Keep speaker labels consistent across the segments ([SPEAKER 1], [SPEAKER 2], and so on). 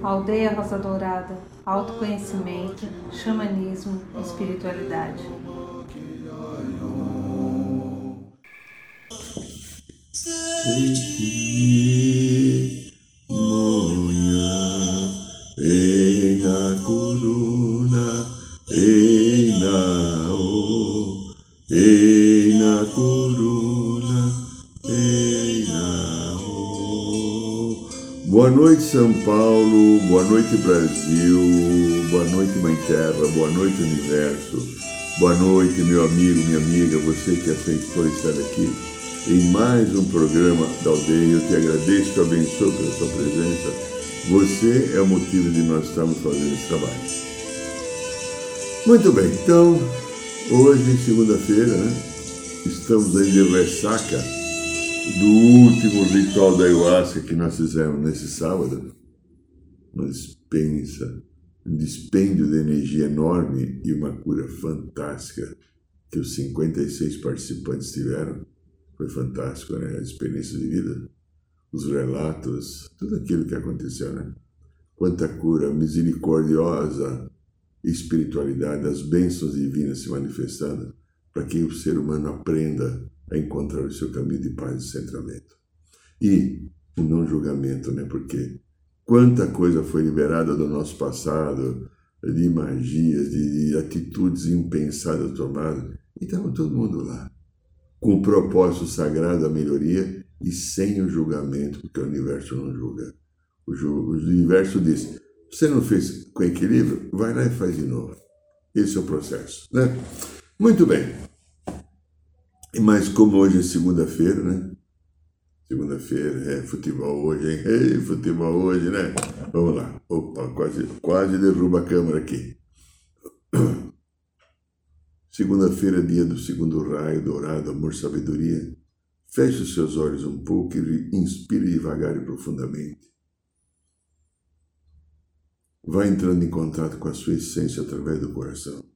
[SPEAKER 1] Aldeia Rosa Dourada, autoconhecimento, xamanismo, espiritualidade.
[SPEAKER 2] Boa noite, São Paulo. Boa noite, Brasil. Boa noite, Mãe Terra. Boa noite, Universo. Boa noite, meu amigo, minha amiga, você que aceitou estar aqui em mais um programa da aldeia. Eu te agradeço, te abençoo pela sua presença. Você é o motivo de nós estarmos fazendo esse trabalho. Muito bem, então, hoje, segunda-feira, né, estamos aí de ressaca do último ritual da ayahuasca que nós fizemos nesse sábado. Uma dispensa, um dispêndio de energia enorme e uma cura fantástica que os 56 participantes tiveram. Foi fantástico, né? A experiência de vida, os relatos, tudo aquilo que aconteceu, né? Quanta cura misericordiosa, espiritualidade, as bênçãos divinas se manifestando para que o ser humano aprenda a encontrar o seu caminho de paz e centramento. E o não julgamento, né? Porque quanta coisa foi liberada do nosso passado, de magias, de, de atitudes impensadas tomadas, e estava todo mundo lá, com o propósito sagrado da melhoria e sem o julgamento, porque o universo não julga. O, ju, o universo diz: você não fez com equilíbrio? Vai lá e faz de novo. Esse é o processo, né? Muito bem. Mas como hoje é segunda-feira, né? Segunda-feira, é futebol hoje, hein? Ei, futebol hoje, né? Vamos lá. Opa, quase, quase derruba a câmera aqui. Segunda-feira, dia do segundo raio dourado, amor, sabedoria. Feche os seus olhos um pouco e inspire devagar e profundamente. Vá entrando em contato com a sua essência através do coração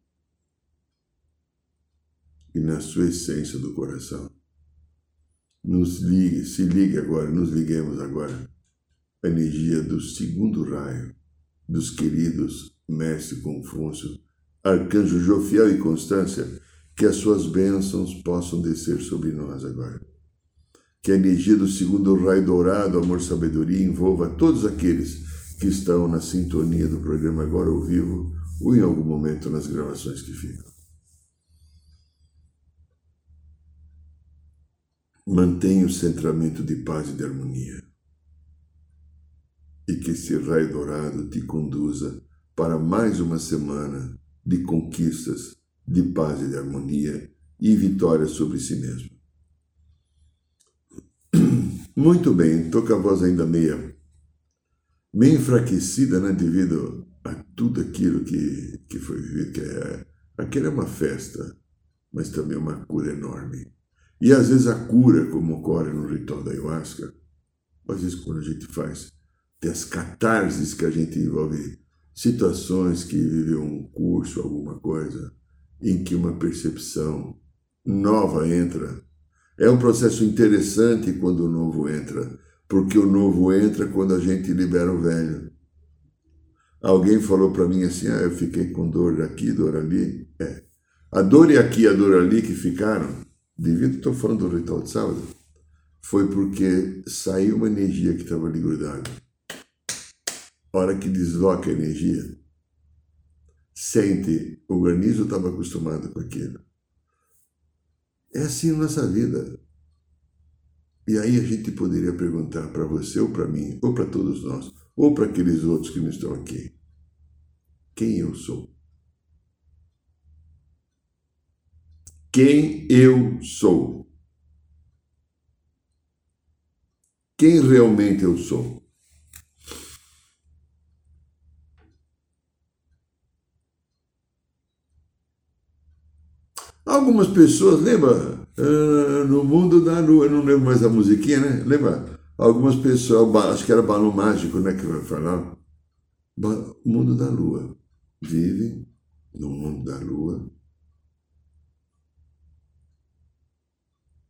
[SPEAKER 2] e na sua essência do coração. Nos ligue, se ligue agora, nos liguemos agora a energia do segundo raio dos queridos Mestre Confúcio, Arcanjo Jofiel e Constância, que as suas bênçãos possam descer sobre nós agora. Que a energia do segundo raio dourado, amor, sabedoria, envolva todos aqueles que estão na sintonia do programa agora ao vivo ou em algum momento nas gravações que ficam. Mantenha o centramento de paz e de harmonia. E que esse raio dourado te conduza para mais uma semana de conquistas, de paz e de harmonia e vitória sobre si mesmo. Muito bem, com a voz ainda meia, meio enfraquecida, né, devido a tudo aquilo que, que foi vivido, que é, aquela é uma festa, mas também uma cura enorme. E às vezes a cura, como ocorre no ritual da ayahuasca, às vezes quando a gente faz, tem as catarses que a gente envolve situações que viveu um curso, alguma coisa, em que uma percepção nova entra. É um processo interessante quando o novo entra, porque o novo entra quando a gente libera o velho. Alguém falou para mim assim: ah, eu fiquei com dor aqui, dor ali. É. A dor e aqui, a dor ali que ficaram, devido, estou falando do ritual de sábado, foi porque saiu uma energia que estava ali grudada. hora que desloca a energia, sente, o organismo estava acostumado com aquilo. É assim nossa vida. E aí a gente poderia perguntar para você, ou para mim, ou para todos nós, ou para aqueles outros que não estão aqui: quem eu sou? Quem eu sou. Quem realmente eu sou. Algumas pessoas, lembra? Uh, no mundo da lua, eu não lembro mais a musiquinha, né? Lembra? Algumas pessoas, acho que era balão mágico, né? Que vai falar. O mundo da lua. Vive no mundo da lua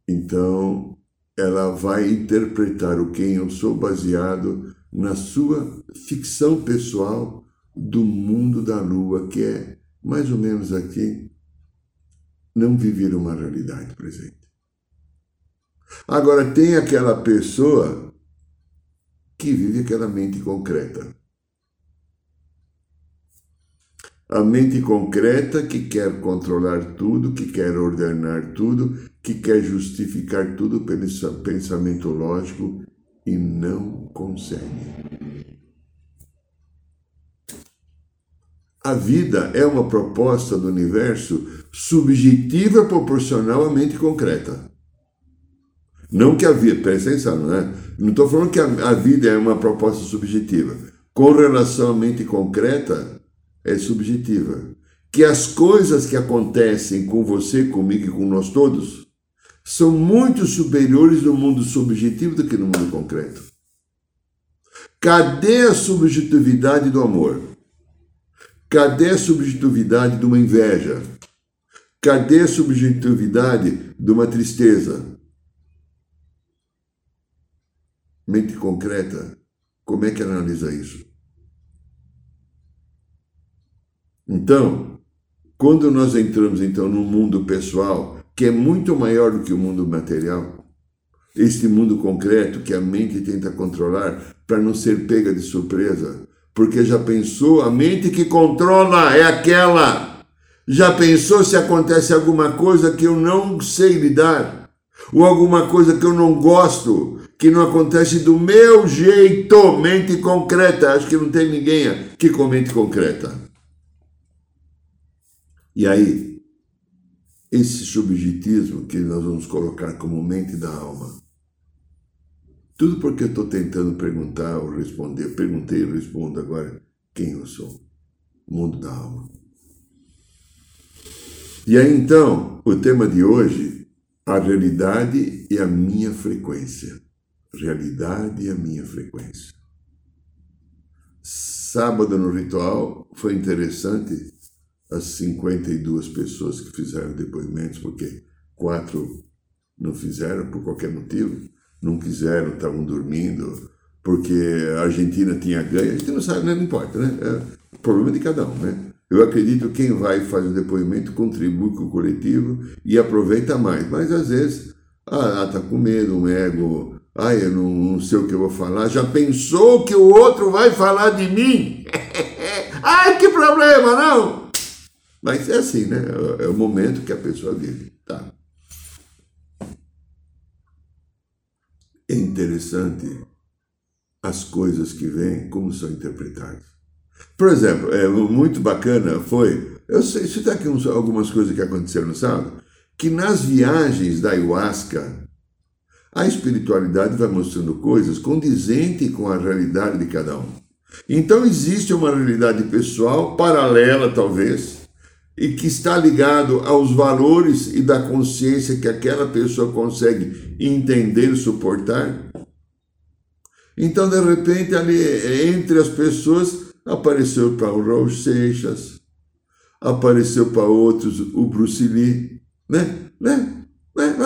[SPEAKER 2] Então, ela vai interpretar o quem eu sou baseado na sua ficção pessoal do mundo da lua, que é mais ou menos aqui não viver uma realidade presente. Agora, tem aquela pessoa que vive aquela mente concreta. A mente concreta que quer controlar tudo, que quer ordenar tudo, que quer justificar tudo pelo pensamento lógico e não consegue. A vida é uma proposta do universo subjetiva proporcional à mente concreta. Não que a vida, presta atenção, não é? Não estou falando que a, a vida é uma proposta subjetiva. Com relação à mente concreta, é subjetiva. Que as coisas que acontecem com você, comigo e com nós todos são muito superiores no mundo subjetivo do que no mundo concreto. Cadê a subjetividade do amor? Cadê a subjetividade de uma inveja? Cadê a subjetividade de uma tristeza? mente concreta, como é que analisa isso? Então, quando nós entramos então no mundo pessoal, que é muito maior do que o mundo material, este mundo concreto que a mente tenta controlar para não ser pega de surpresa, porque já pensou, a mente que controla é aquela. Já pensou se acontece alguma coisa que eu não sei lidar, ou alguma coisa que eu não gosto, que não acontece do meu jeito, mente concreta. Acho que não tem ninguém que com mente concreta. E aí, esse subjetismo que nós vamos colocar como mente da alma, tudo porque eu estou tentando perguntar ou responder, perguntei e respondo agora quem eu sou, mundo da alma. E aí então, o tema de hoje, a realidade e a minha frequência realidade e a minha frequência. Sábado no ritual foi interessante as 52 pessoas que fizeram depoimentos, porque quatro não fizeram por qualquer motivo, não quiseram, estavam dormindo, porque a Argentina tinha ganho, a gente não sabe, né? não importa, né? É problema de cada um, né? Eu acredito que quem vai fazer o depoimento contribui com o coletivo e aproveita mais, mas às vezes, ah, tá com medo, um ego Ai, eu não, não sei o que eu vou falar. Já pensou que o outro vai falar de mim? Ai, que problema, não! Mas é assim, né? É o momento que a pessoa vive, tá? É interessante as coisas que vêm, como são interpretadas. Por exemplo, é muito bacana foi, eu sei, citar aqui algumas coisas que aconteceram no sábado, que nas viagens da ayahuasca, a espiritualidade vai mostrando coisas condizentes com a realidade de cada um. Então existe uma realidade pessoal paralela, talvez, e que está ligado aos valores e da consciência que aquela pessoa consegue entender suportar. Então, de repente, ali entre as pessoas apareceu para o Raul Seixas, apareceu para outros o Bruce Lee, né? né? né?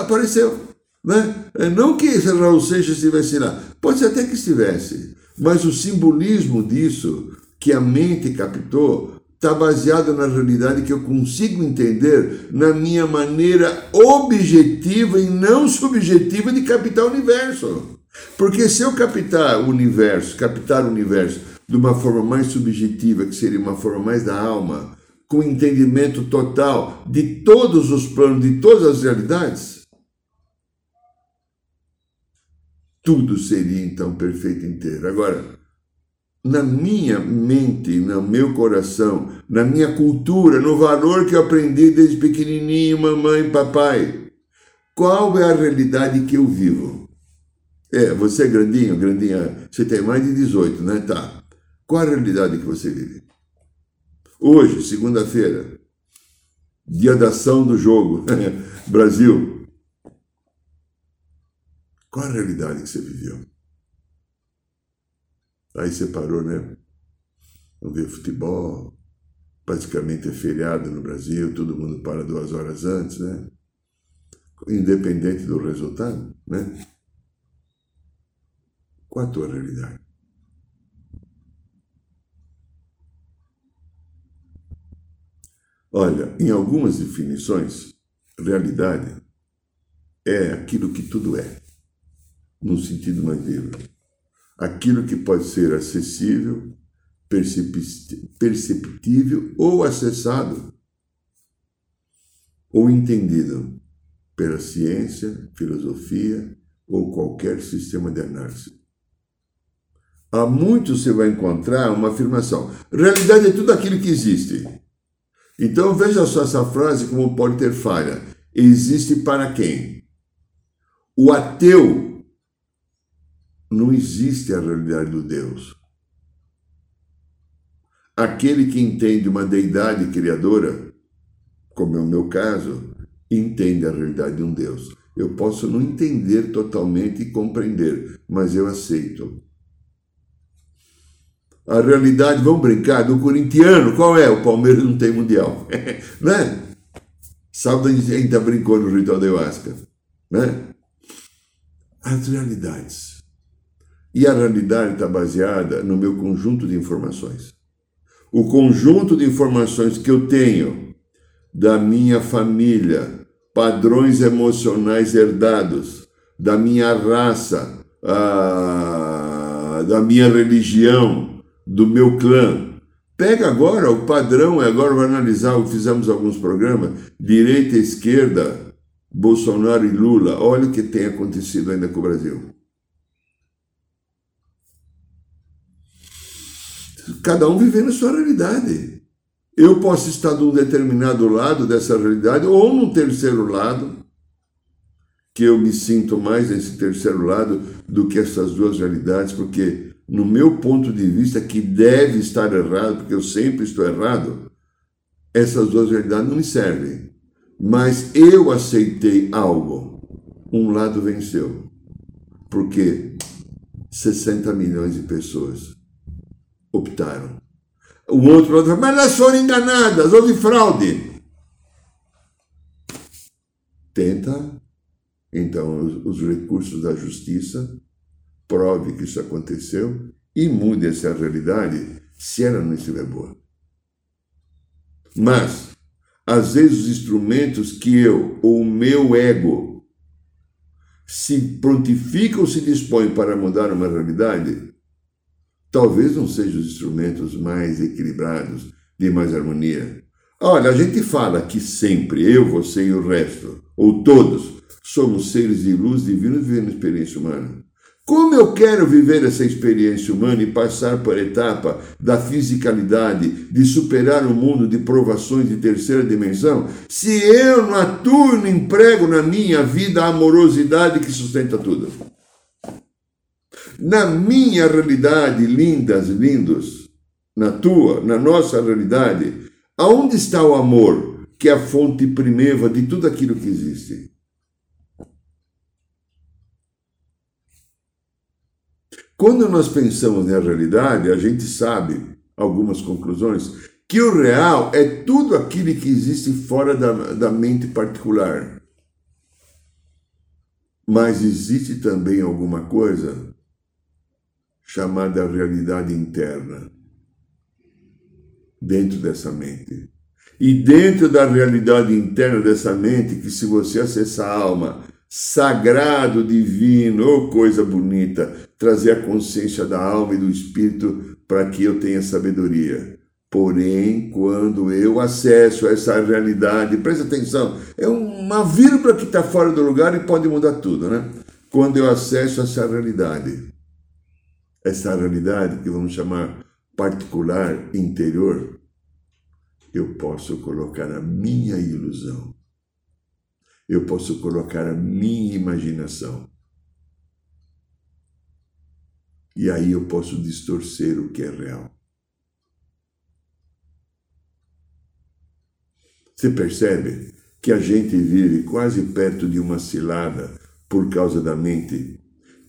[SPEAKER 2] Apareceu. Né? É, não que Raul Seixas estivesse lá, pode ser até que estivesse, mas o simbolismo disso, que a mente captou, está baseado na realidade que eu consigo entender na minha maneira objetiva e não subjetiva de captar o universo. Porque se eu captar o universo, captar o universo de uma forma mais subjetiva, que seria uma forma mais da alma, com entendimento total de todos os planos, de todas as realidades, tudo seria então perfeito inteiro. Agora, na minha mente, no meu coração, na minha cultura, no valor que eu aprendi desde pequenininho, mamãe, papai, qual é a realidade que eu vivo? É, você é grandinho, grandinha, você tem mais de 18, né? Tá. Qual a realidade que você vive? Hoje, segunda-feira, dia da ação do jogo, Brasil, qual a realidade que você viveu? Aí você parou, né? Não ver futebol, praticamente é feriado no Brasil, todo mundo para duas horas antes, né? independente do resultado, né? Qual a tua realidade? Olha, em algumas definições, realidade é aquilo que tudo é, num sentido mais livre. Aquilo que pode ser acessível, perceptível ou acessado ou entendido pela ciência, filosofia ou qualquer sistema de análise. Há muito você vai encontrar uma afirmação. Realidade é tudo aquilo que existe. Então veja só essa frase como pode ter falha. Existe para quem? O ateu não existe a realidade do Deus. Aquele que entende uma deidade criadora, como é o meu caso, entende a realidade de um Deus. Eu posso não entender totalmente e compreender, mas eu aceito. A realidade, vamos brincar, do corintiano, qual é? O Palmeiras não tem mundial, né? Sábado a gente ainda brincou no ritual da ayahuasca, né? As realidades. E a realidade está baseada no meu conjunto de informações. O conjunto de informações que eu tenho da minha família, padrões emocionais herdados, da minha raça, ah, da minha religião, do meu clã. Pega agora o padrão, agora vai analisar, fizemos alguns programas, direita esquerda, Bolsonaro e Lula. Olha o que tem acontecido ainda com o Brasil. Cada um vivendo a sua realidade. Eu posso estar de um determinado lado dessa realidade ou num terceiro lado, que eu me sinto mais nesse terceiro lado do que essas duas realidades, porque no meu ponto de vista, que deve estar errado, porque eu sempre estou errado, essas duas realidades não me servem. Mas eu aceitei algo. Um lado venceu. Porque 60 milhões de pessoas optaram. O outro falou, mas elas foram enganadas, houve fraude. Tenta, então, os, os recursos da justiça prove que isso aconteceu e mude essa realidade se ela não estiver boa. Mas, às vezes, os instrumentos que eu ou o meu ego se prontificam, se dispõem para mudar uma realidade, talvez não sejam os instrumentos mais equilibrados, de mais harmonia. Olha, a gente fala que sempre, eu, você e o resto, ou todos, somos seres de luz divinos vivendo experiência humana. Como eu quero viver essa experiência humana e passar por etapa da fisicalidade, de superar o mundo de provações de terceira dimensão, se eu não atuo não emprego na minha vida a amorosidade que sustenta tudo? Na minha realidade, lindas, lindos, na tua, na nossa realidade, aonde está o amor, que é a fonte primeva de tudo aquilo que existe? Quando nós pensamos na realidade, a gente sabe algumas conclusões que o real é tudo aquilo que existe fora da, da mente particular. Mas existe também alguma coisa chamada realidade interna dentro dessa mente. E dentro da realidade interna dessa mente, que se você acessar a alma, sagrado, divino, oh, coisa bonita, trazer a consciência da alma e do espírito para que eu tenha sabedoria. Porém, quando eu acesso a essa realidade, presta atenção, é uma vírgula que está fora do lugar e pode mudar tudo, né? Quando eu acesso essa realidade, essa realidade que vamos chamar particular, interior, eu posso colocar a minha ilusão eu posso colocar a minha imaginação. E aí eu posso distorcer o que é real. Você percebe que a gente vive quase perto de uma cilada por causa da mente,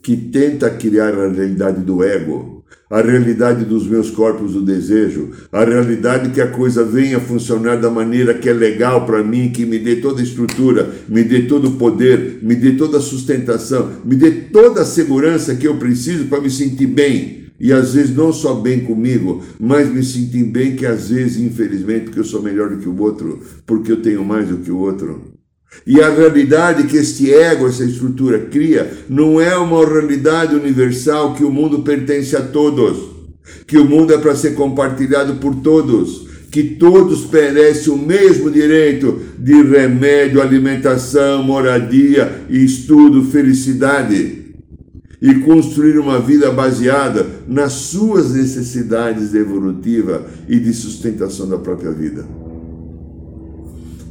[SPEAKER 2] que tenta criar a realidade do ego, a realidade dos meus corpos do desejo, a realidade que a coisa venha funcionar da maneira que é legal para mim, que me dê toda a estrutura, me dê todo o poder, me dê toda a sustentação, me dê toda a segurança que eu preciso para me sentir bem. E às vezes não só bem comigo, mas me sentir bem que às vezes, infelizmente, porque eu sou melhor do que o outro, porque eu tenho mais do que o outro. E a realidade que este ego, essa estrutura cria, não é uma realidade universal que o mundo pertence a todos, que o mundo é para ser compartilhado por todos, que todos merecem o mesmo direito de remédio, alimentação, moradia, estudo, felicidade. E construir uma vida baseada nas suas necessidades evolutivas e de sustentação da própria vida.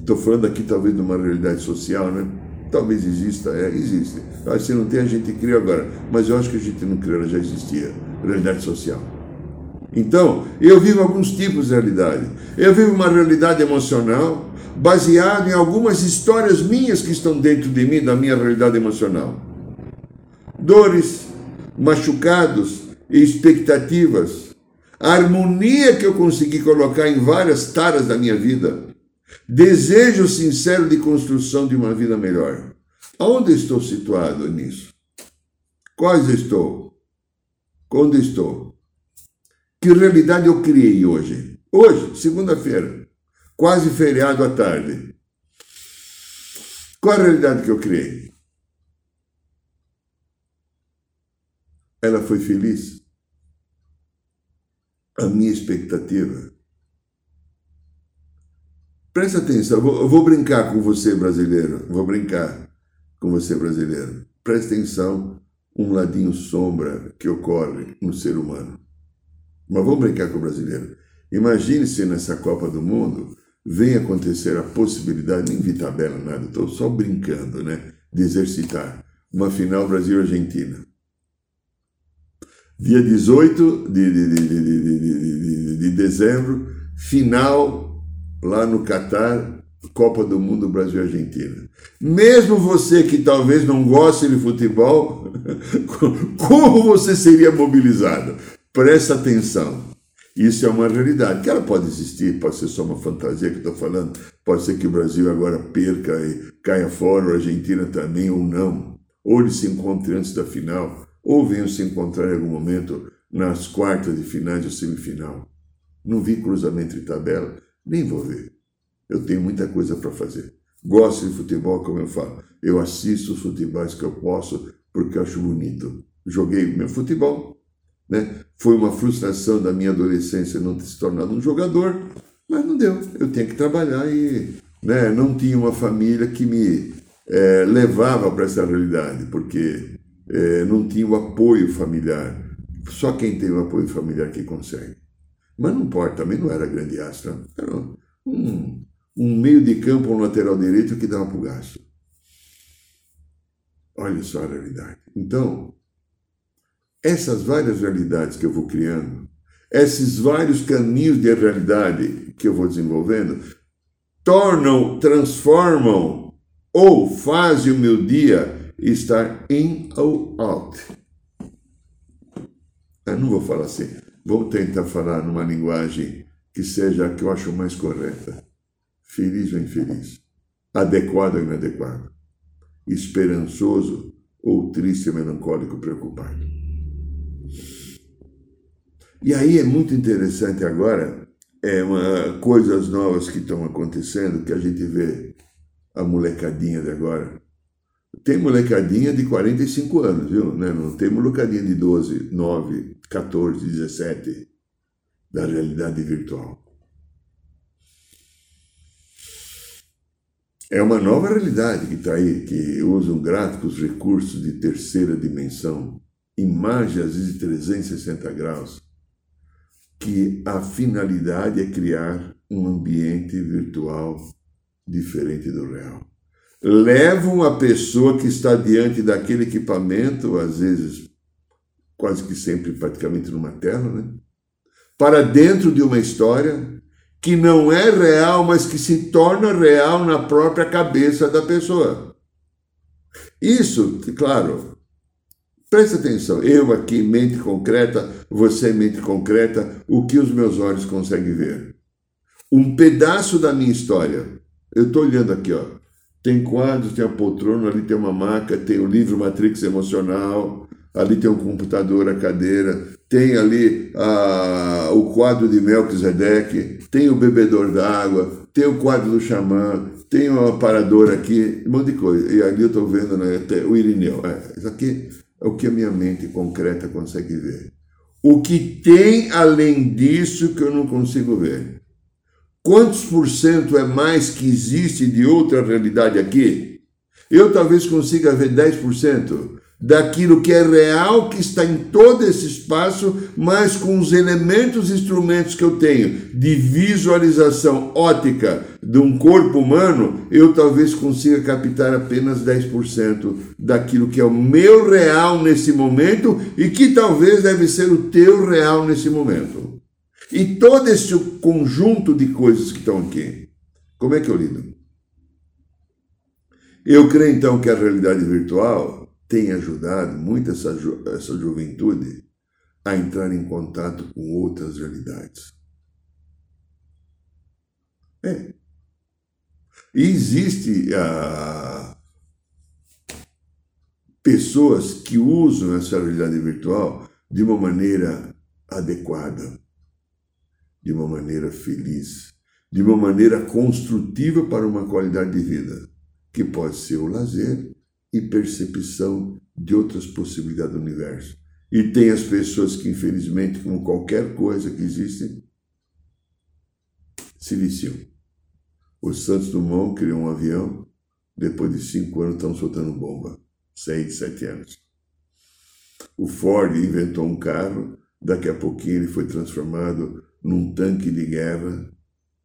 [SPEAKER 2] Estou falando aqui talvez de uma realidade social, né? Talvez exista, é, existe. Ah, se não tem, a gente cria agora. Mas eu acho que a gente não criou, ela já existia. Realidade social. Então, eu vivo alguns tipos de realidade. Eu vivo uma realidade emocional baseada em algumas histórias minhas que estão dentro de mim, da minha realidade emocional. Dores, machucados expectativas. A harmonia que eu consegui colocar em várias taras da minha vida Desejo sincero de construção de uma vida melhor. Aonde estou situado nisso? Quais estou? Onde estou? Que realidade eu criei hoje? Hoje, segunda-feira, quase feriado à tarde. Qual a realidade que eu criei? Ela foi feliz? A minha expectativa Presta atenção, eu vou, eu vou brincar com você, brasileiro. Vou brincar com você, brasileiro. Presta atenção, um ladinho sombra que ocorre no ser humano. Mas vamos brincar com o brasileiro. Imagine se nessa Copa do Mundo vem acontecer a possibilidade, nem vi tabela, nada, estou só brincando, né? De exercitar uma final Brasil-Argentina. Dia 18 de, de, de, de, dezembro, final lá no Catar, Copa do Mundo Brasil e Argentina. Mesmo você que talvez não goste de futebol, como você seria mobilizado? Presta atenção. Isso é uma realidade, que ela pode existir, pode ser só uma fantasia que eu estou falando, pode ser que o Brasil agora perca e caia fora, a Argentina também, ou não. Ou eles se encontrem antes da final, ou venham se encontrar em algum momento nas quartas de finais ou semifinal. Não vi cruzamento de tabela, nem vou ver. Eu tenho muita coisa para fazer. Gosto de futebol, como eu falo. Eu assisto os futebols que eu posso porque eu acho bonito. Joguei meu futebol, né? Foi uma frustração da minha adolescência não ter se tornado um jogador, mas não deu. Eu tinha que trabalhar e né, não tinha uma família que me é, levava para essa realidade, porque é, não tinha o apoio familiar. Só quem tem o apoio familiar que consegue. Mas não importa, também não era grande astro. Era um, um meio de campo, um lateral direito que dava para o gasto. Olha só a realidade. Então, essas várias realidades que eu vou criando, esses vários caminhos de realidade que eu vou desenvolvendo, tornam, transformam ou fazem o meu dia estar in ou out. Eu não vou falar assim Vou tentar falar numa linguagem que seja a que eu acho mais correta. Feliz ou infeliz, adequado ou inadequado, esperançoso ou triste, melancólico, preocupado. E aí é muito interessante agora, é uma, coisas novas que estão acontecendo, que a gente vê a molecadinha de agora. Tem molecadinha de 45 anos, viu? Né? Não tem molecadinha de 12, 9, 14, 17 da realidade virtual. É uma nova realidade que está aí, que usam gráficos, recursos de terceira dimensão, imagens de 360 graus, que a finalidade é criar um ambiente virtual diferente do real. Levam a pessoa que está diante daquele equipamento, às vezes quase que sempre praticamente numa tela, né? para dentro de uma história que não é real, mas que se torna real na própria cabeça da pessoa. Isso, claro, Presta atenção, eu aqui, mente concreta, você, mente concreta, o que os meus olhos conseguem ver? Um pedaço da minha história. Eu estou olhando aqui, ó. Tem quadros, tem a poltrona, ali tem uma maca, tem o livro Matrix Emocional, ali tem um computador, a cadeira, tem ali a, o quadro de Melquisedeque, tem o bebedor d'água, tem o quadro do xamã, tem o aparador aqui, um monte de coisa. E ali eu estou vendo né, o Irineu. É, isso aqui é o que a minha mente concreta consegue ver. O que tem além disso que eu não consigo ver? Quantos por cento é mais que existe de outra realidade aqui? Eu talvez consiga ver 10% daquilo que é real, que está em todo esse espaço, mas com os elementos instrumentos que eu tenho de visualização ótica de um corpo humano, eu talvez consiga captar apenas 10% daquilo que é o meu real nesse momento e que talvez deve ser o teu real nesse momento. E todo esse conjunto de coisas que estão aqui, como é que eu lido? Eu creio então que a realidade virtual tem ajudado muito essa, ju essa juventude a entrar em contato com outras realidades. É. E existe ah, pessoas que usam essa realidade virtual de uma maneira adequada, de uma maneira feliz, de uma maneira construtiva para uma qualidade de vida, que pode ser o lazer, e percepção de outras possibilidades do universo. E tem as pessoas que, infelizmente, como qualquer coisa que existe, se viciam. O Santos Dumont criou um avião, depois de cinco anos estão soltando bomba. Seis, sete anos. O Ford inventou um carro, daqui a pouquinho ele foi transformado num tanque de guerra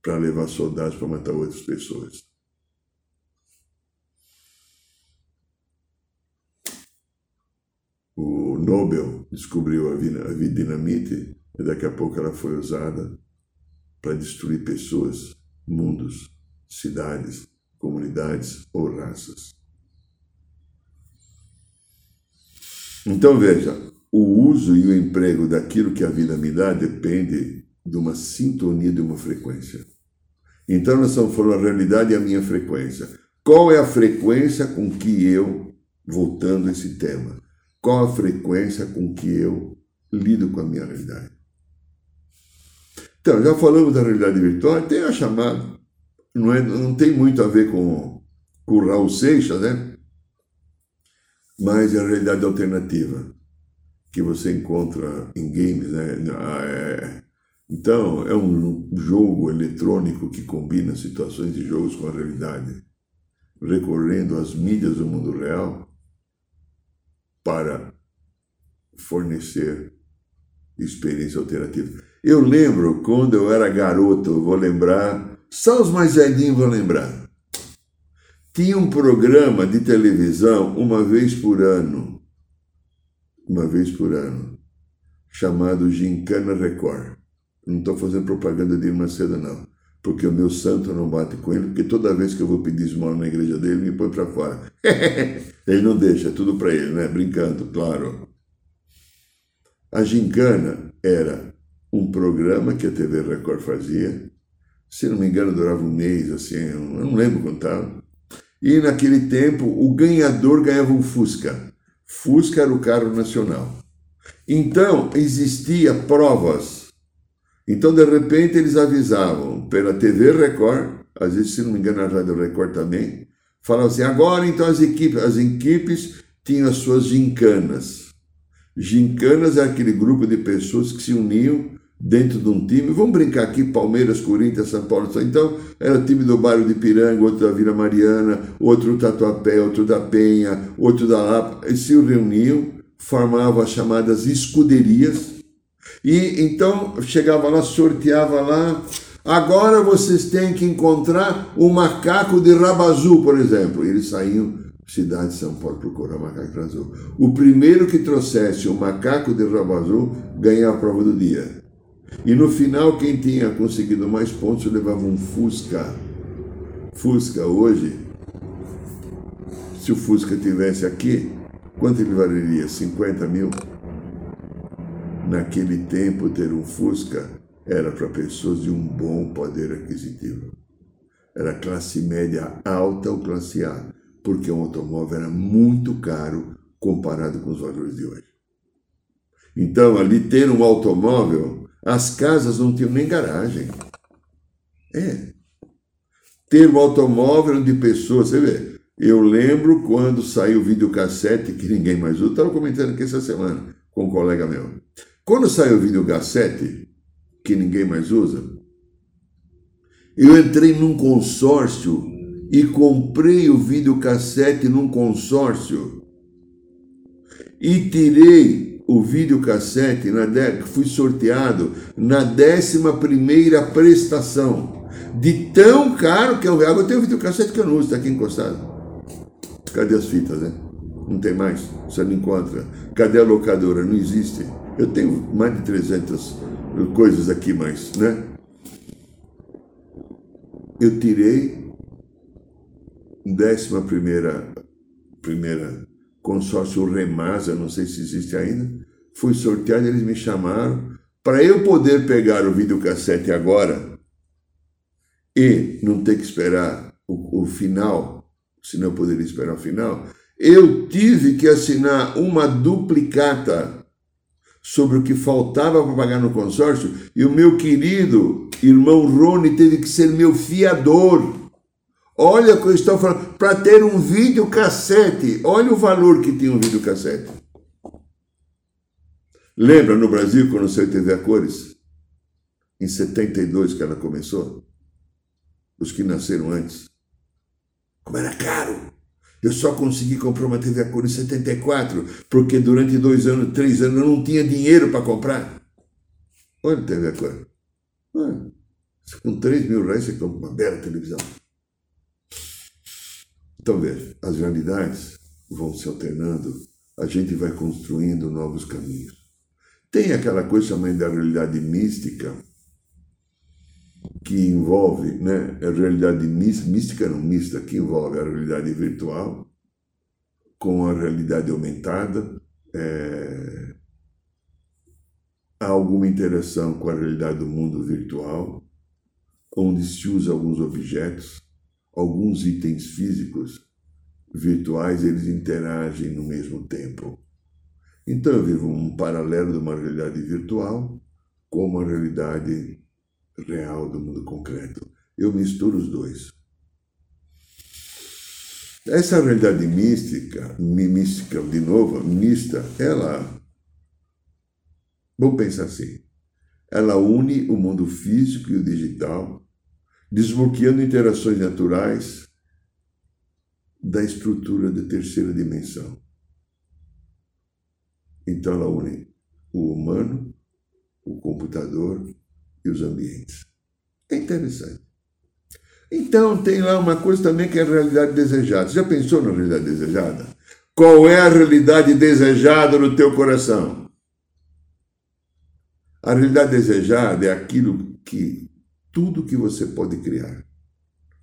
[SPEAKER 2] para levar soldados para matar outras pessoas. o Nobel descobriu a, dinamite e daqui a pouco ela foi usada para destruir pessoas, mundos, cidades, comunidades ou raças. Então veja, o uso e o emprego daquilo que a vida me dá depende de uma sintonia, de uma frequência. Então nós estamos falando a realidade e a minha frequência. Qual é a frequência com que eu, voltando a esse tema, qual a frequência com que eu lido com a minha realidade. Então, já falamos da realidade virtual, tem a chamada, não, é, não tem muito a ver com, com o Raul Seixas, né? Mas é a realidade alternativa que você encontra em games, né? É, então, é um jogo eletrônico que combina situações de jogos com a realidade, recorrendo às mídias do mundo real para fornecer experiência alternativa. Eu lembro quando eu era garoto, vou lembrar, só os mais velhinhos vão lembrar. Tinha um programa de televisão uma vez por ano, uma vez por ano, chamado Gincana Record. Não estou fazendo propaganda de Irmã Seda, não porque o meu santo não bate com ele, porque toda vez que eu vou pedir esmola na igreja dele, me põe para fora. ele não deixa, é tudo para ele, né? Brincando, claro. A gincana era um programa que a TV Record fazia, se não me engano durava um mês, assim, eu não lembro quanto estava. E naquele tempo o ganhador ganhava um Fusca. Fusca era o carro nacional. Então existia provas então, de repente, eles avisavam pela TV Record, às vezes, se não me engano, a Rádio Record também, falavam assim: agora então as equipes, as equipes tinham as suas gincanas. Gincanas é aquele grupo de pessoas que se uniam dentro de um time. Vamos brincar aqui: Palmeiras, Corinthians, São Paulo. Então, era o time do bairro de Piranga, outro da Vila Mariana, outro do Tatuapé, outro da Penha, outro da Lapa. Eles se reuniam, formavam as chamadas escuderias e então chegava lá, sorteava lá. Agora vocês têm que encontrar o macaco de Rabazu, por exemplo. Eles saíam cidade de São Paulo procurar macaco de Rabazu. O primeiro que trouxesse o macaco de Rabazu ganhava a prova do dia. E no final, quem tinha conseguido mais pontos levava um Fusca. Fusca hoje, se o Fusca tivesse aqui, quanto ele valeria? 50 mil? Naquele tempo, ter um Fusca era para pessoas de um bom poder aquisitivo. Era classe média alta ou classe A, porque um automóvel era muito caro comparado com os valores de hoje. Então, ali ter um automóvel, as casas não tinham nem garagem. É. Ter um automóvel de pessoas, você vê. Eu lembro quando saiu o videocassete, que ninguém mais usa, estava comentando aqui essa semana com um colega meu. Quando saiu o videocassete, que ninguém mais usa, eu entrei num consórcio e comprei o videocassete num consórcio e tirei o videocassete, na de... fui sorteado na décima primeira prestação. De tão caro que eu. Agora eu tenho videocassete que eu não uso, está aqui encostado. Cadê as fitas, né? Não tem mais, você não encontra. Cadê a locadora? Não existe. Eu tenho mais de 300 coisas aqui, mas, né? Eu tirei décima primeira, primeira consórcio Remasa, não sei se existe ainda. Fui sorteado, eles me chamaram para eu poder pegar o videocassete agora e não ter que esperar o, o final, senão eu poderia esperar o final. Eu tive que assinar uma duplicata sobre o que faltava para pagar no consórcio, e o meu querido irmão Rony teve que ser meu fiador. Olha o que eu estou falando, para ter um videocassete, olha o valor que tinha um videocassete. Lembra no Brasil quando saiu TV a cores? Em 72 que ela começou? Os que nasceram antes. Como era caro! Eu só consegui comprar uma TV a cor em 74, porque durante dois anos, três anos, eu não tinha dinheiro para comprar. Olha a TV a cor. Ah, com 3 mil reais você compra uma bela televisão. Então veja, as realidades vão se alternando, a gente vai construindo novos caminhos. Tem aquela coisa chamada da realidade mística, que envolve né, a realidade mística, não mista, que envolve a realidade virtual com a realidade aumentada, é, há alguma interação com a realidade do mundo virtual, onde se usa alguns objetos, alguns itens físicos virtuais, eles interagem no mesmo tempo. Então eu vivo um paralelo de uma realidade virtual com uma realidade real do mundo concreto. Eu misturo os dois. Essa realidade mística, mística de novo, mista, ela, vamos pensar assim, ela une o mundo físico e o digital, desbloqueando interações naturais da estrutura da terceira dimensão. Então ela une o humano, o computador e os ambientes. É interessante. Então tem lá uma coisa também que é a realidade desejada. Você já pensou na realidade desejada? Qual é a realidade desejada no teu coração? A realidade desejada é aquilo que tudo que você pode criar.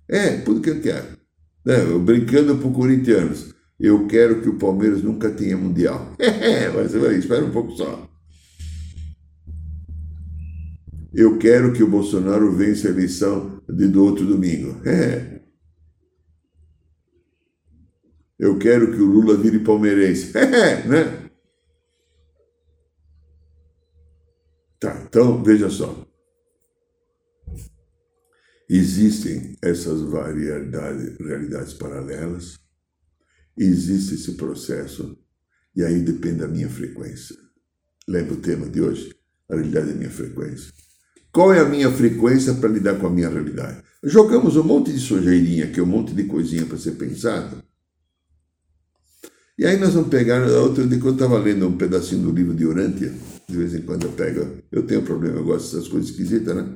[SPEAKER 2] É, tudo que eu quero. É, eu brincando para os corintianos. Eu quero que o Palmeiras nunca tenha mundial. É, mas espera um pouco só. Eu quero que o Bolsonaro vença a eleição de, do outro domingo. É. Eu quero que o Lula vire palmeirense. É, né? Tá, então veja só. Existem essas variedades, realidades paralelas, existe esse processo, e aí depende da minha frequência. Lembra o tema de hoje? A realidade é a minha frequência. Qual é a minha frequência para lidar com a minha realidade? Jogamos um monte de sujeirinha aqui, um monte de coisinha para ser pensado. E aí nós vamos pegar, outro dia quando eu estava lendo um pedacinho do livro de Urântia, de vez em quando eu pego, eu tenho problema, eu gosto dessas coisas esquisitas, né?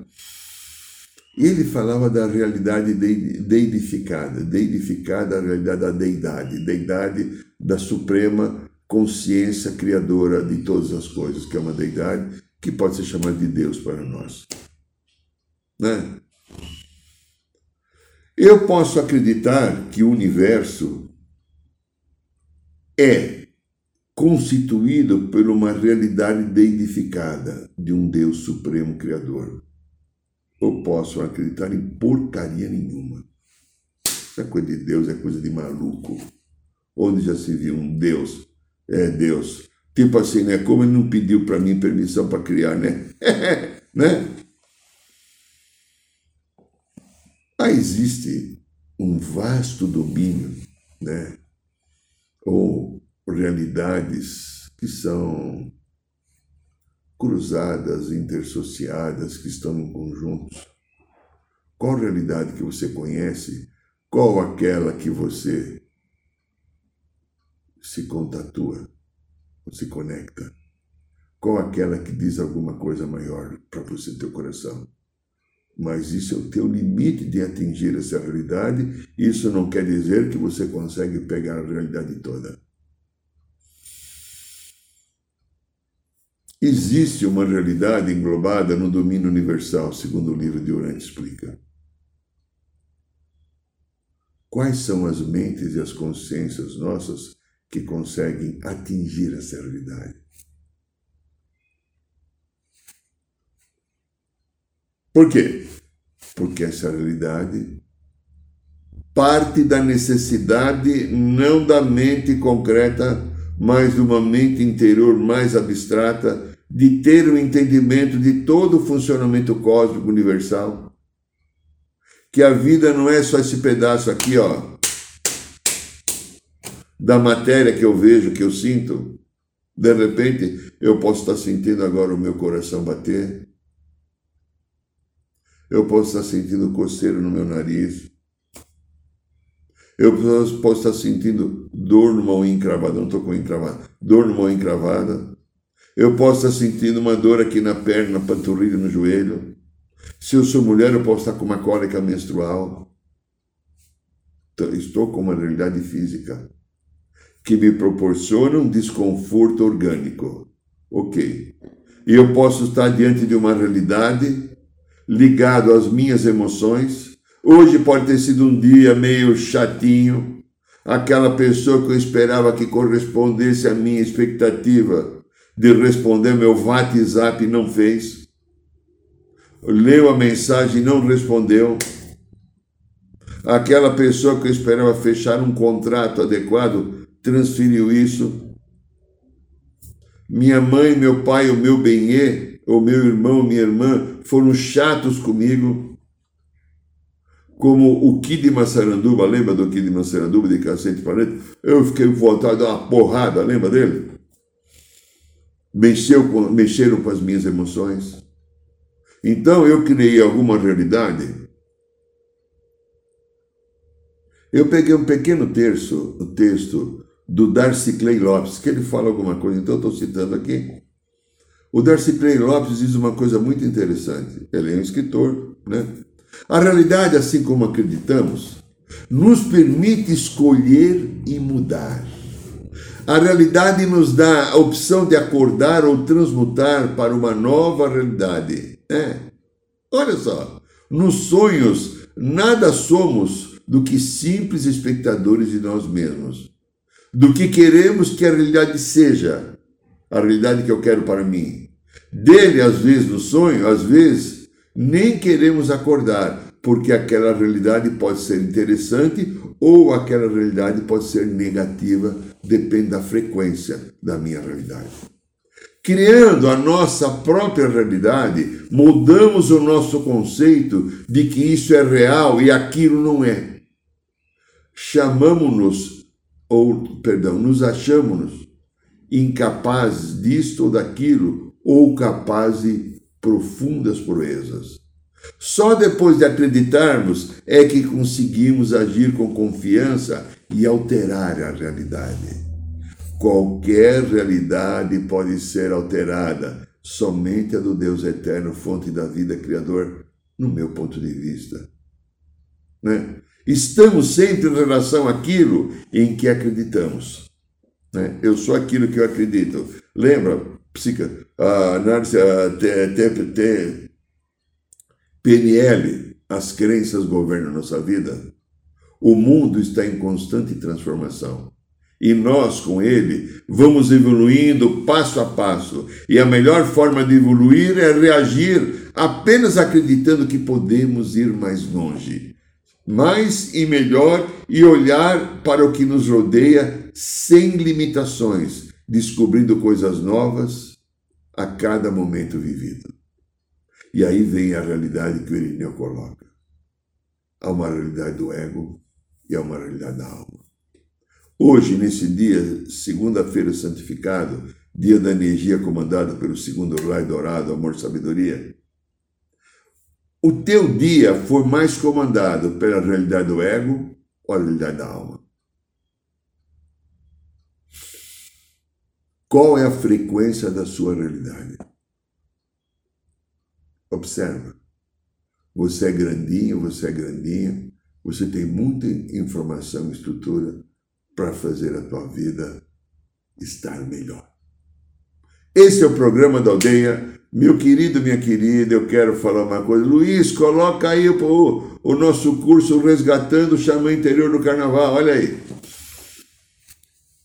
[SPEAKER 2] E ele falava da realidade deidificada, deidificada a realidade da deidade, deidade da suprema consciência criadora de todas as coisas, que é uma deidade que pode ser chamado de Deus para nós. Né? Eu posso acreditar que o universo é constituído por uma realidade identificada de um Deus Supremo Criador. Ou posso acreditar em porcaria nenhuma. Essa coisa de Deus é coisa de maluco. Onde já se viu um Deus? É Deus. Tipo assim, né? Como ele não pediu para mim permissão para criar, né? né? Ah, existe um vasto domínio, né? Ou realidades que são cruzadas, intersociadas, que estão em conjuntos. Qual realidade que você conhece? Qual aquela que você se contatua, se conecta? Qual aquela que diz alguma coisa maior para você, teu coração? Mas isso é o teu limite de atingir essa realidade. Isso não quer dizer que você consegue pegar a realidade toda. Existe uma realidade englobada no domínio universal, segundo o livro de Urante explica. Quais são as mentes e as consciências nossas que conseguem atingir essa realidade? Por quê? Porque essa realidade parte da necessidade não da mente concreta, mas de uma mente interior mais abstrata de ter um entendimento de todo o funcionamento cósmico universal que a vida não é só esse pedaço aqui, ó, da matéria que eu vejo, que eu sinto. De repente, eu posso estar sentindo agora o meu coração bater. Eu posso estar sentindo coceiro no meu nariz. Eu posso estar sentindo dor numa unha encravada. Não estou com encravada. Dor numa unha encravada. Eu posso estar sentindo uma dor aqui na perna, na panturrilha, no joelho. Se eu sou mulher, eu posso estar com uma cólica menstrual. Então, estou com uma realidade física que me proporciona um desconforto orgânico. Ok. E eu posso estar diante de uma realidade ligado às minhas emoções. Hoje pode ter sido um dia meio chatinho. Aquela pessoa que eu esperava que correspondesse à minha expectativa de responder meu WhatsApp não fez leu a mensagem e não respondeu. Aquela pessoa que eu esperava fechar um contrato adequado transferiu isso. Minha mãe, meu pai, o meu benê, o meu irmão, minha irmã foram chatos comigo. Como o Kid Massaranduba, lembra do Kid Massaranduba de Cacete Planeta? Eu fiquei vontade de dar uma porrada, lembra dele? Mexeu com, mexeram com as minhas emoções. Então eu criei alguma realidade. Eu peguei um pequeno terço, o texto do Darcy Clay Lopes, que ele fala alguma coisa, então estou citando aqui. O Darcy Clay Lopes diz uma coisa muito interessante. Ele é um escritor, né? A realidade, assim como acreditamos, nos permite escolher e mudar. A realidade nos dá a opção de acordar ou transmutar para uma nova realidade. É. Olha só, nos sonhos nada somos do que simples espectadores de nós mesmos, do que queremos que a realidade seja, a realidade que eu quero para mim. Dele, às vezes, no sonho, às vezes, nem queremos acordar, porque aquela realidade pode ser interessante ou aquela realidade pode ser negativa, depende da frequência da minha realidade criando a nossa própria realidade, mudamos o nosso conceito de que isso é real e aquilo não é. Chamamos-nos, ou, perdão, nos achamos incapazes disto ou daquilo, ou capazes de profundas proezas. Só depois de acreditarmos é que conseguimos agir com confiança e alterar a realidade. Qualquer realidade pode ser alterada, somente a do Deus eterno, fonte da vida, Criador, no meu ponto de vista. Né? Estamos sempre em relação àquilo em que acreditamos. Né? Eu sou aquilo que eu acredito. Lembra, psica, a análise a, t, PNL, as crenças governam nossa vida. O mundo está em constante transformação. E nós, com ele, vamos evoluindo passo a passo. E a melhor forma de evoluir é reagir apenas acreditando que podemos ir mais longe, mais e melhor, e olhar para o que nos rodeia sem limitações, descobrindo coisas novas a cada momento vivido. E aí vem a realidade que o Irineu coloca. Há uma realidade do ego e há uma realidade da alma. Hoje, nesse dia, segunda-feira santificado, dia da energia comandada pelo segundo raio dourado, amor e sabedoria, o teu dia foi mais comandado pela realidade do ego ou a realidade da alma? Qual é a frequência da sua realidade? Observa. Você é grandinho, você é grandinha, você tem muita informação e estrutura para fazer a tua vida estar melhor. Esse é o programa da aldeia. Meu querido, minha querida, eu quero falar uma coisa. Luiz, coloca aí o, o nosso curso Resgatando o Xamã Interior do Carnaval. Olha aí.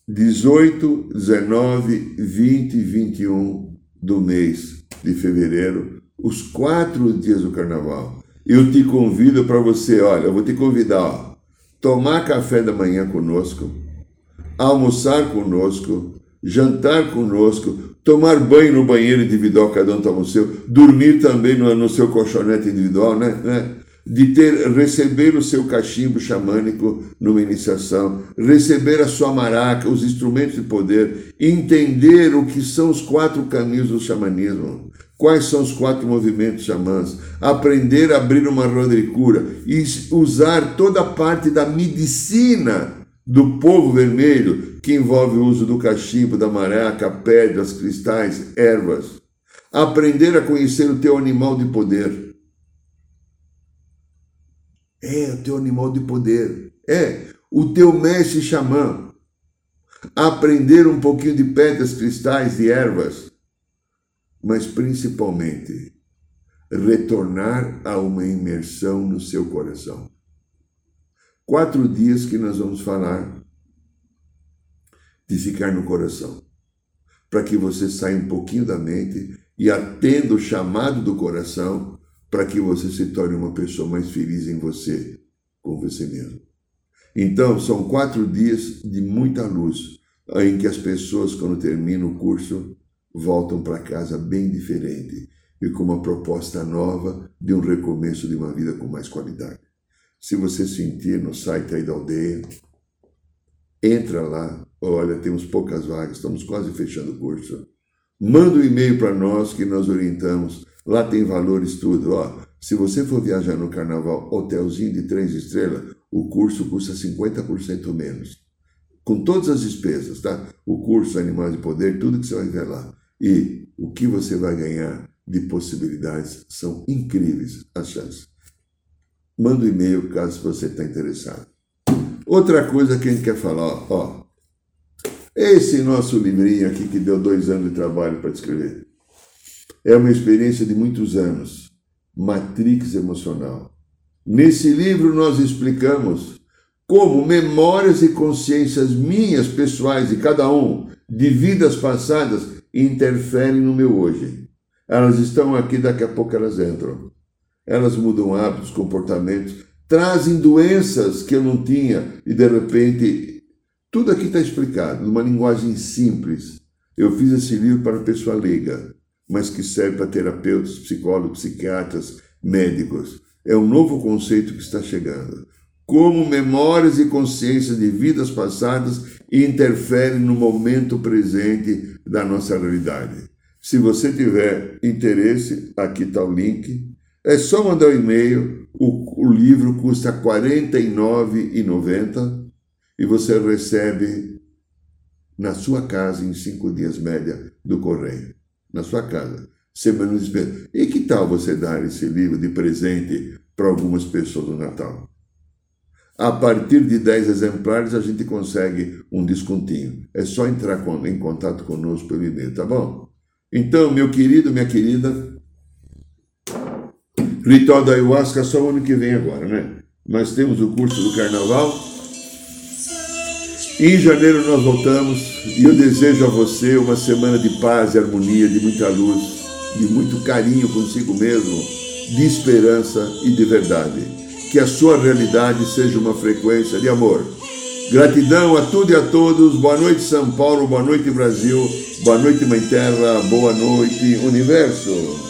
[SPEAKER 2] 18, 19, 20 e 21 do mês de fevereiro, os quatro dias do carnaval. Eu te convido para você, olha, eu vou te convidar, ó, tomar café da manhã conosco, almoçar conosco, jantar conosco, tomar banho no banheiro individual, cada um toma o seu, dormir também no, no seu colchonete individual, né? né? De ter, receber o seu cachimbo xamânico numa iniciação, receber a sua maraca, os instrumentos de poder, entender o que são os quatro caminhos do xamanismo, quais são os quatro movimentos xamãs, aprender a abrir uma roda de cura. E usar toda a parte da medicina do povo vermelho, que envolve o uso do cachimbo, da maraca, pedras, cristais, ervas. Aprender a conhecer o teu animal de poder. É, o teu animal de poder. É, o teu mestre xamã. Aprender um pouquinho de pedras, cristais e ervas. Mas principalmente, retornar a uma imersão no seu coração quatro dias que nós vamos falar de ficar no coração, para que você saia um pouquinho da mente e atenda o chamado do coração para que você se torne uma pessoa mais feliz em você, com você mesmo. Então, são quatro dias de muita luz, em que as pessoas, quando terminam o curso, voltam para casa bem diferente e com uma proposta nova de um recomeço de uma vida com mais qualidade. Se você sentir no site aí da aldeia, entra lá. Olha, temos poucas vagas, estamos quase fechando o curso. Manda um e-mail para nós que nós orientamos. Lá tem valores tudo. Ó, se você for viajar no carnaval, hotelzinho de três estrelas, o curso custa 50% menos. Com todas as despesas, tá? O curso Animais de Poder, tudo que você vai ver lá. E o que você vai ganhar de possibilidades são incríveis as chances manda um e-mail caso você está interessado. Outra coisa que a gente quer falar, ó, esse nosso livrinho aqui que deu dois anos de trabalho para escrever, é uma experiência de muitos anos, Matrix Emocional. Nesse livro nós explicamos como memórias e consciências minhas, pessoais, de cada um, de vidas passadas, interferem no meu hoje. Elas estão aqui, daqui a pouco elas entram elas mudam hábitos, comportamentos, trazem doenças que eu não tinha e de repente tudo aqui está explicado, numa linguagem simples. Eu fiz esse livro para pessoa leiga, mas que serve para terapeutas, psicólogos, psiquiatras, médicos. É um novo conceito que está chegando. Como memórias e consciências de vidas passadas interferem no momento presente da nossa realidade. Se você tiver interesse, aqui está o link é só mandar um e-mail, o, o livro custa R$ 49,90 e você recebe na sua casa em cinco dias média do correio. Na sua casa. Semana de despesa. E que tal você dar esse livro de presente para algumas pessoas no Natal? A partir de 10 exemplares a gente consegue um descontinho. É só entrar em contato conosco pelo e-mail, tá bom? Então, meu querido, minha querida, Ritual da Ayahuasca só ano que vem agora, né? Nós temos o curso do Carnaval Em janeiro nós voltamos e eu desejo a você uma semana de paz e harmonia, de muita luz, de muito carinho consigo mesmo, de esperança e de verdade. Que a sua realidade seja uma frequência de amor. Gratidão a tudo e a todos. Boa noite, São Paulo. Boa noite, Brasil. Boa noite, Mãe Terra. Boa noite, Universo.